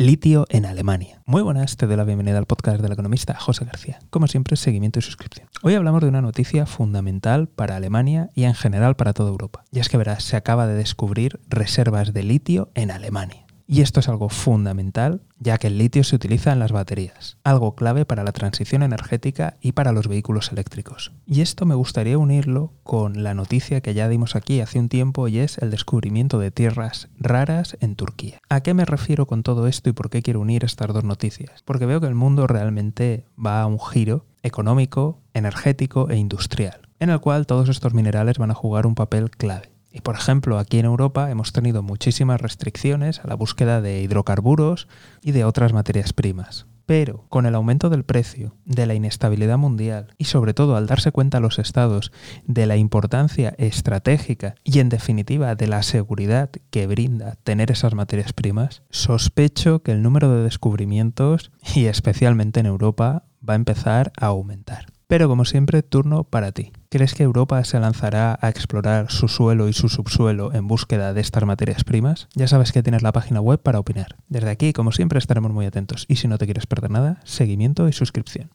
litio en Alemania. Muy buenas, te doy la bienvenida al podcast del economista José García. Como siempre, seguimiento y suscripción. Hoy hablamos de una noticia fundamental para Alemania y en general para toda Europa. Y es que verás, se acaba de descubrir reservas de litio en Alemania. Y esto es algo fundamental, ya que el litio se utiliza en las baterías, algo clave para la transición energética y para los vehículos eléctricos. Y esto me gustaría unirlo con la noticia que ya dimos aquí hace un tiempo y es el descubrimiento de tierras raras en Turquía. ¿A qué me refiero con todo esto y por qué quiero unir estas dos noticias? Porque veo que el mundo realmente va a un giro económico, energético e industrial, en el cual todos estos minerales van a jugar un papel clave. Y por ejemplo, aquí en Europa hemos tenido muchísimas restricciones a la búsqueda de hidrocarburos y de otras materias primas. Pero con el aumento del precio, de la inestabilidad mundial y sobre todo al darse cuenta los estados de la importancia estratégica y en definitiva de la seguridad que brinda tener esas materias primas, sospecho que el número de descubrimientos, y especialmente en Europa, va a empezar a aumentar. Pero como siempre, turno para ti. ¿Crees que Europa se lanzará a explorar su suelo y su subsuelo en búsqueda de estas materias primas? Ya sabes que tienes la página web para opinar. Desde aquí, como siempre, estaremos muy atentos y si no te quieres perder nada, seguimiento y suscripción.